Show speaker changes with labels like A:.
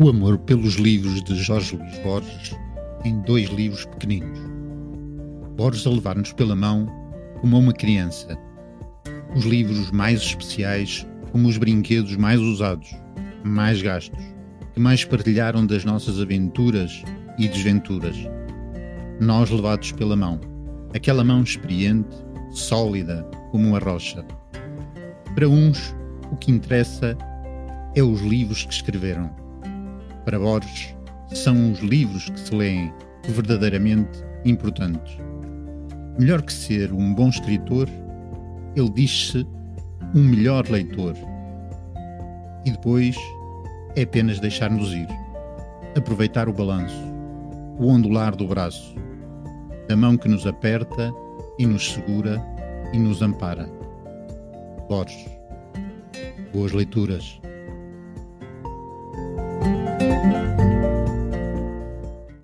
A: O amor pelos livros de Jorge Luís Borges em dois livros pequeninos. Borges a levar-nos pela mão como uma criança. Os livros mais especiais como os brinquedos mais usados, mais gastos, que mais partilharam das nossas aventuras e desventuras. Nós levados pela mão, aquela mão experiente, sólida como uma rocha. Para uns, o que interessa é os livros que escreveram para Borges, são os livros que se leem verdadeiramente importantes. Melhor que ser um bom escritor, ele diz-se um melhor leitor. E depois é apenas deixar-nos ir, aproveitar o balanço, o ondular do braço, da mão que nos aperta e nos segura e nos ampara. Borges. Boas leituras.